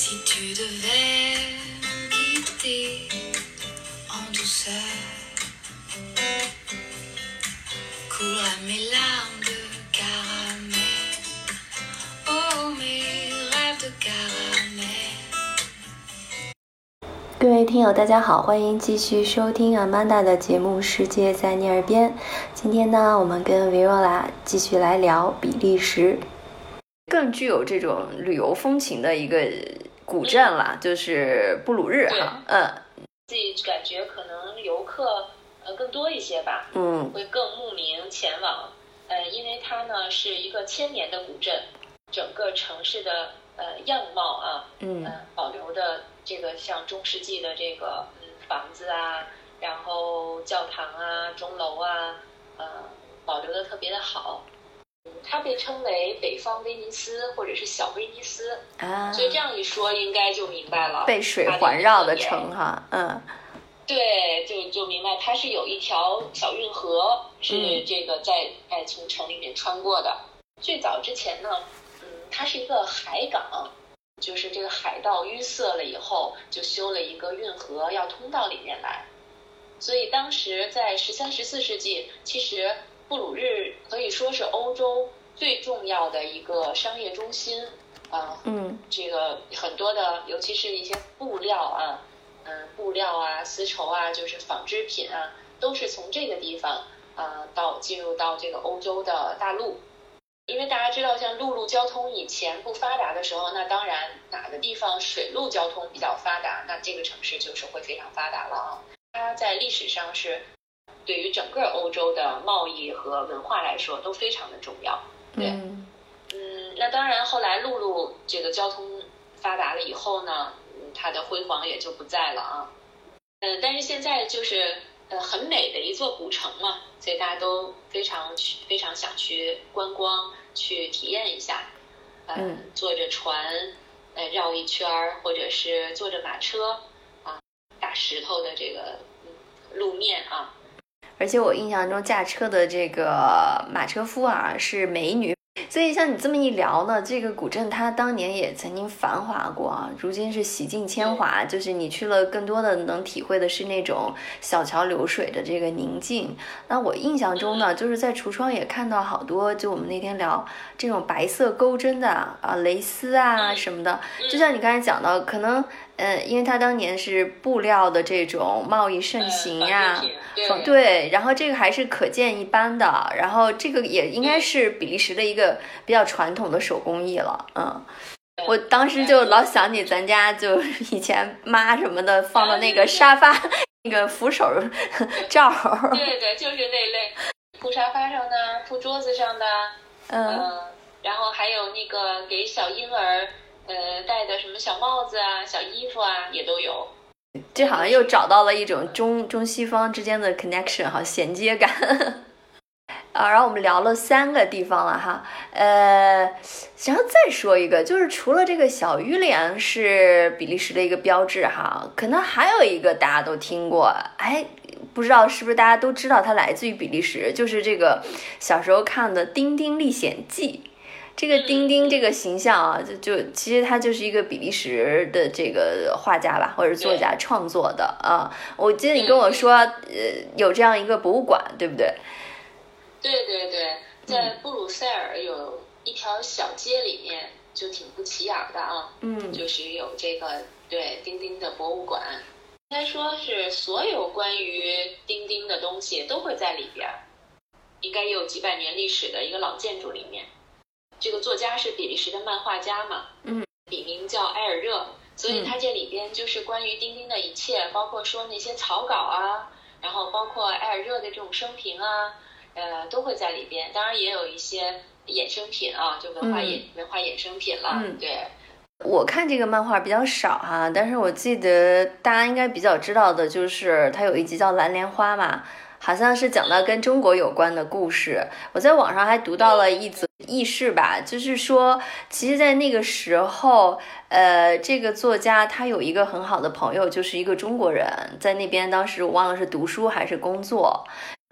Si tu devais me quitter en douceur, couleraient mes larmes de caramel. Oh, mes rêves de caramel. 各位听友，大家好，欢迎继续收听 Amanda 的节目《世界在你耳边》。今天呢，我们跟 Viola 继续来聊比利时，更具有这种旅游风情的一个古镇啦，就是布鲁日哈。嗯自己感觉可能游客呃更多一些吧，嗯会更慕名前往。呃，因为它呢是一个千年的古镇，整个城市的呃样貌啊，嗯呃保留的这个像中世纪的这个嗯房子啊，然后教堂啊、钟楼啊，呃保留的特别的好。嗯，它被称为北方威尼斯或者是小威尼斯，啊，所以这样一说应该就明白了。被水环绕的城哈，嗯对，就就明白它是有一条小运河，是嗯这个在哎从城里面穿过的。最早之前呢，嗯，它是一个海港，就是这个海盗淤塞了以后，就修了一个运河，要通到里面来。所以当时在十三、十四世纪，其实布鲁日可以说是欧洲最重要的一个商业中心，啊、嗯这个很多的，尤其是一些布料啊，嗯，布料啊、丝绸啊，就是纺织品啊，都是从这个地方啊到进入到这个欧洲的大陆。因为大家知道，像陆路交通以前不发达的时候，那当然哪个地方水路交通比较发达，那这个城市就是会非常发达了啊。它在历史上是对于整个欧洲的贸易和文化来说都非常的重要。对嗯嗯，那当然，后来陆路这个交通发达了以后呢，嗯，它的辉煌也就不在了啊。嗯，但是现在就是呃很美的一座古城嘛，所以大家都非常去非常想去观光，去体验一下。呃嗯坐着船，呃绕一圈儿，或者是坐着马车啊，大石头的这个嗯路面啊，而且我印象中驾车的这个马车夫啊是美女，所以像你这么一聊呢，这个古镇它当年也曾经繁华过啊，如今是洗尽铅华，就是你去了，更多的能体会的是那种小桥流水的这个宁静。那我印象中呢，就是在橱窗也看到好多，就我们那天聊这种白色钩针的啊蕾丝啊嗯什么的，就像你刚才讲到，可能。呃，因为它当年是布料的这种贸易盛行呀、对对，然后这个还是可见一斑的，然后这个也应该是比利时的一个比较传统的手工艺了，嗯。我当时就老想起咱家就以前妈什么的放的那个沙发 那个扶手 罩儿，对对，就是那类铺沙发上的、铺桌子上的，嗯嗯，然后还有那个给小婴儿呃戴的什么小帽子啊、小衣服啊，也都有。这好像又找到了一种中中西方之间的 connection 哈衔接感。啊，然后我们聊了三个地方了哈，呃，然后再说一个，就是除了这个小鱼脸是比利时的一个标志哈，可能还有一个大家都听过，哎，不知道是不是大家都知道它来自于比利时，就是这个小时候看的《丁丁历险记》。这个丁丁这个形象啊，就就其实他就是一个比利时的这个画家吧，或者作家创作的啊。我记得你跟我说，呃，有这样一个博物馆，对不对？对对对，在布鲁塞尔有一条小街里面就挺不起眼的啊，嗯就是有这个对丁丁的博物馆，应该说是所有关于钉钉的东西都会在里边儿，应该也有几百年历史的一个老建筑里面。这个作家是比利时的漫画家嘛，嗯，笔名叫埃尔热，所以嗯他这里边就是关于钉钉的一切，包括说那些草稿啊，然后包括埃尔热的这种生平啊，呃，都会在里边。当然也有一些衍生品啊，就文化衍、文化衍生品了，嗯对。我看这个漫画比较少哈，但是我记得大家应该比较知道的就是它有一集叫《蓝莲花》嘛，好像是讲到跟中国有关的故事。我在网上还读到了一则轶事吧，就是说，其实，在那个时候，呃，这个作家他有一个很好的朋友，就是一个中国人，在那边当时我忘了是读书还是工作，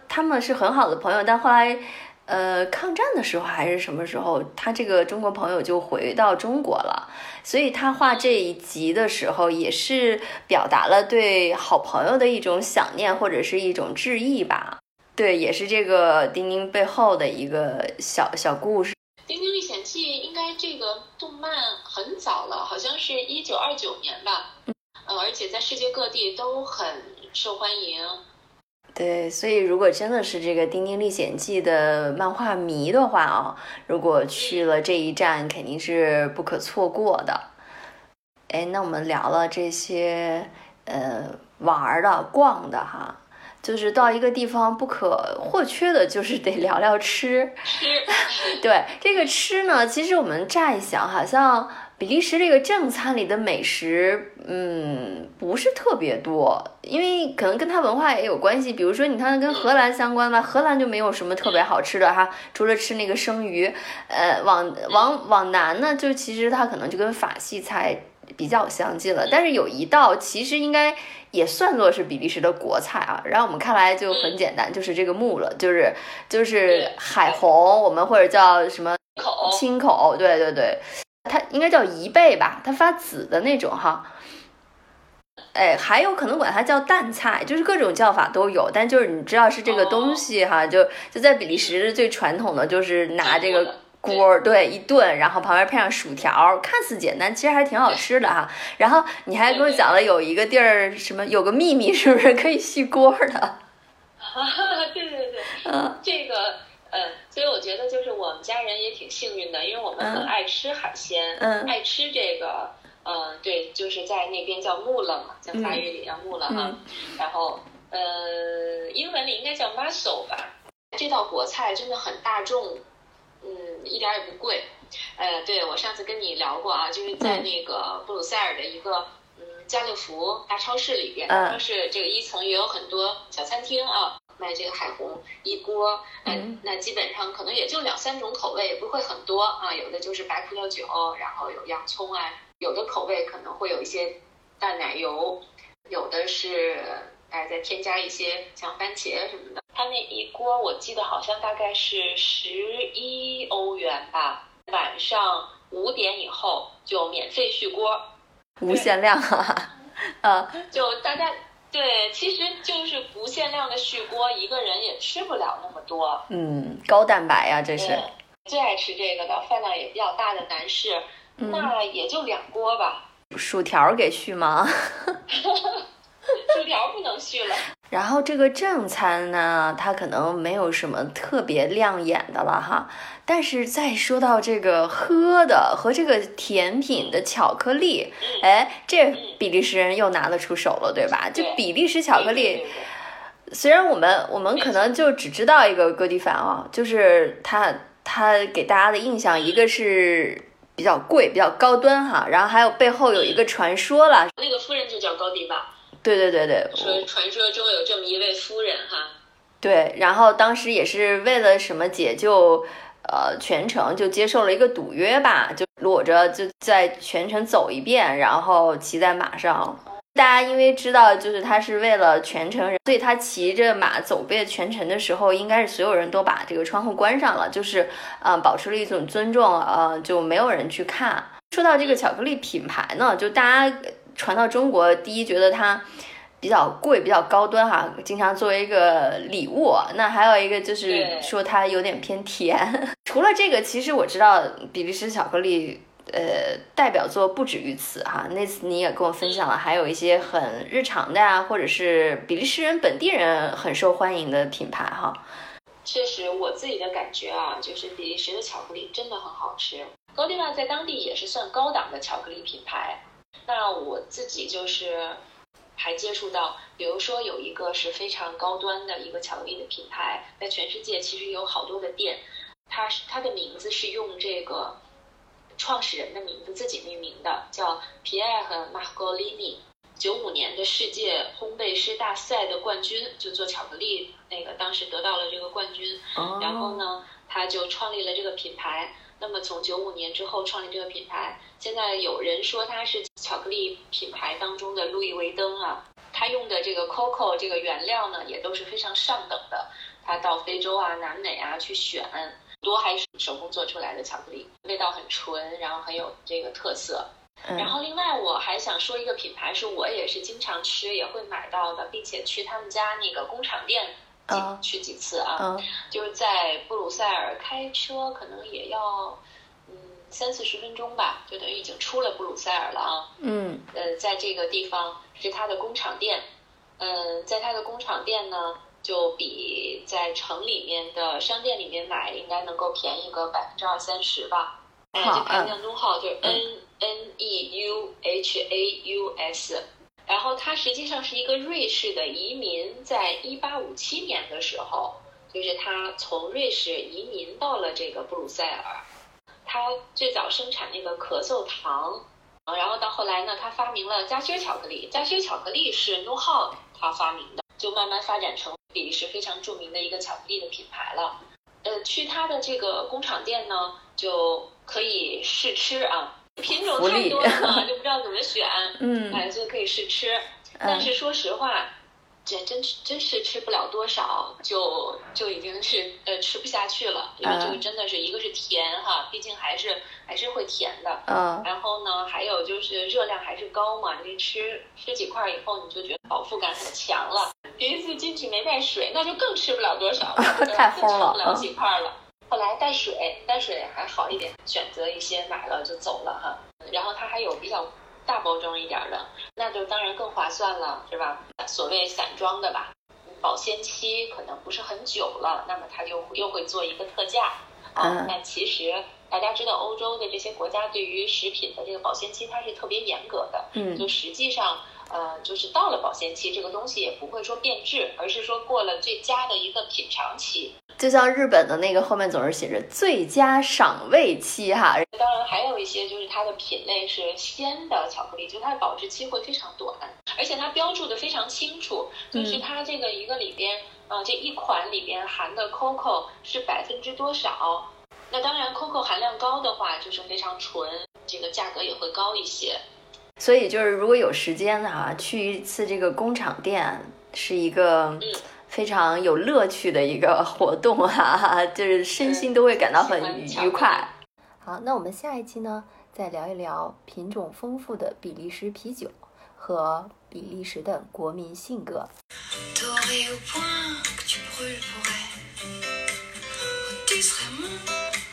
他们是很好的朋友，但后来。呃，抗战的时候还是什么时候，他这个中国朋友就回到中国了，所以他画这一集的时候，也是表达了对好朋友的一种想念或者是一种致意吧。对，也是这个丁丁背后的一个小小故事。《丁丁历险记》应该这个动漫很早了，好像是一九二九年吧，呃，而且在世界各地都很受欢迎。对，所以如果真的是这个《丁丁历险记》的漫画迷的话啊，如果去了这一站，肯定是不可错过的。哎，那我们聊了这些，呃，玩的、逛的哈，就是到一个地方不可或缺的，就是得聊聊吃。吃，对这个吃呢，其实我们乍一想，好像比利时这个正餐里的美食，嗯，不是特别多，因为可能跟它文化也有关系。比如说，你看跟荷兰相关吧，荷兰就没有什么特别好吃的哈，除了吃那个生鱼。呃，往往往南呢，就其实它可能就跟法系菜比较相近了。但是有一道其实应该也算作是比利时的国菜啊，然后我们看来就很简单，就是这个木了，就是就是海虹，我们或者叫什么口青口，对对对，它应该叫贻贝吧，它发紫的那种哈。哎，还有可能管它叫淡菜，就是各种叫法都有，但就是你知道是这个东西哈，就就在比利时最传统的就是拿这个锅儿对一炖，然后旁边配上薯条，看似简单，其实还挺好吃的哈。然后你还给我讲了有一个地儿什么有个秘密，是不是可以续锅的？啊，对对对，嗯这个，呃，所以我觉得就是我们家人也挺幸运的，因为我们很嗯。爱吃海鲜，嗯。爱吃这个，呃，对，就是在那边叫木了嘛，叫法语里叫木了哈，嗯。然后，呃，英文里应该叫 mussel 吧。这道国菜真的很大众，嗯，一点儿也不贵。呃，对我上次跟你聊过啊，就是在嗯。那个布鲁塞尔的一个嗯家乐福大超市里边，嗯。超市这个一层也有很多小餐厅啊，卖这个海虹一锅，呃嗯。那基本上可能也就两三种口味，也不会很多啊，有的就是白葡萄酒，然后有洋葱啊，有的口味可能会有一些淡奶油，有的是哎再添加一些像番茄什么的。它那一锅我记得好像大概是十一欧元吧，晚上五点以后就免费续锅，无限量啊，啊，就大家对，其实就是不限量的续锅，一个人也吃不了那么多。嗯，高蛋白呀、这是。对，最爱吃这个的，饭量也比较大的男士，嗯那也就两锅吧，薯条给续吗？薯条不能续了。然后这个正餐呢，它可能没有什么特别亮眼的了哈。但是再说到这个喝的和这个甜品的巧克力，哎，这比利时人又拿得出手了，对吧？就比利时巧克力虽然我们我们可能就只知道一个哥迪凡啊，就是他他给大家的印象，一个是比较贵、比较高端哈，然后还有背后有一个传说啦，那个夫人就叫高迪吧，对对对对，说传说中有这么一位夫人哈，对，然后当时也是为了什么解救，呃，全程就接受了一个赌约吧，就裸着就在全程走一遍，然后骑在马上。大家因为知道，就是他是为了全程人，所以他骑着马走遍全程的时候，应该是所有人都把这个窗户关上了，就是呃，保持了一种尊重，呃，就没有人去看。说到这个巧克力品牌呢，就大家传到中国，第一觉得它比较贵、比较高端哈，经常作为一个礼物。那还有一个就是说它有点偏甜。除了这个，其实我知道比利时巧克力。呃，代表作不止于此哈。那次你也跟我分享了，还有一些很日常的呀、或者是比利时人本地人很受欢迎的品牌哈。确实，我自己的感觉啊，就是比利时的巧克力真的很好吃。高迪瓦在当地也是算高档的巧克力品牌。那我自己就是还接触到，比如说有一个是非常高端的一个巧克力的品牌，在全世界其实有好多的店，它是它的名字是用这个创始人的名字自己命名的，叫皮埃尔和马格利尼。九五年的世界烘焙师大赛的冠军，就做巧克力那个，当时得到了这个冠军。哦然后呢，他就创立了这个品牌。那么从九五年之后创立这个品牌，现在有人说它是巧克力品牌当中的路易威登啊。他用的这个 cocoa 这个原料呢，也都是非常上等的。他到非洲啊、南美啊去选，多还是手工做出来的巧克力，味道很纯，然后很有这个特色。嗯然后另外我还想说一个品牌，是我也是经常吃也会买到的，并且去他们家那个工厂店去几次啊，嗯就是在布鲁塞尔开车可能也要嗯三四十分钟吧，就等于已经出了布鲁塞尔了啊。嗯呃，在这个地方是他的工厂店，嗯、在他的工厂店呢，就比在城里面的商店里面买应该能够便宜个百分之二三十吧。哎，好这牌子叫 n u h o 就是嗯 N N E U H A U S。然后它实际上是一个瑞士的移民，在一八五七年的时候，就是他从瑞士移民到了这个布鲁塞尔。他最早生产那个咳嗽糖，啊，然后到后来呢，他发明了夹心巧克力。夹心巧克力是 n o h a 他发明的，就慢慢发展成比利时非常著名的一个巧克力的品牌了。呃，去他的这个工厂店呢，就可以试吃啊，品种太多了，就不知道怎么选，嗯哎，就可以试吃。但是说实话，这真真是吃不了多少，就就已经是呃吃不下去了，因为这个嗯真的是一个是甜哈，毕竟还是还是会甜的。嗯然后呢，还有就是热量还是高嘛，你吃吃几块以后，你就觉得饱腹感很强了。第一次进去没带水，那就更吃不了多少了，太疯了更吃不了几块了。后来带水，带水还好一点，选择一些买了就走了哈。然后它还有比较大包装一点的，那就当然更划算了，是吧？所谓散装的吧，保鲜期可能不是很久了，那么它就又会做一个特价。啊嗯，那其实大家知道，欧洲的这些国家对于食品的这个保鲜期它是特别严格的，嗯就实际上，呃，就是到了保鲜期，这个东西也不会说变质，而是说过了最佳的一个品尝期。就像日本的那个后面总是写着最佳赏味期哈，当然，还有一些就是它的品类是鲜的巧克力，就它的保质期会非常短，而且它标注的非常清楚，就是嗯它这个一个里边，呃，这一款里边含的 cocoa 是百分之多少。那当然，cocoa 含量高的话就是非常纯，这个价格也会高一些。所以就是如果有时间啊，去一次这个工厂店是一个嗯非常有乐趣的一个活动哈、就是身心都会感到很愉快。好，那我们下一期呢，再聊一聊品种丰富的比利时啤酒和比利时的国民性格。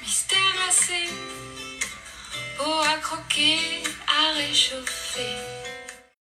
mystère glacé, eau à croquer, à réchauffer.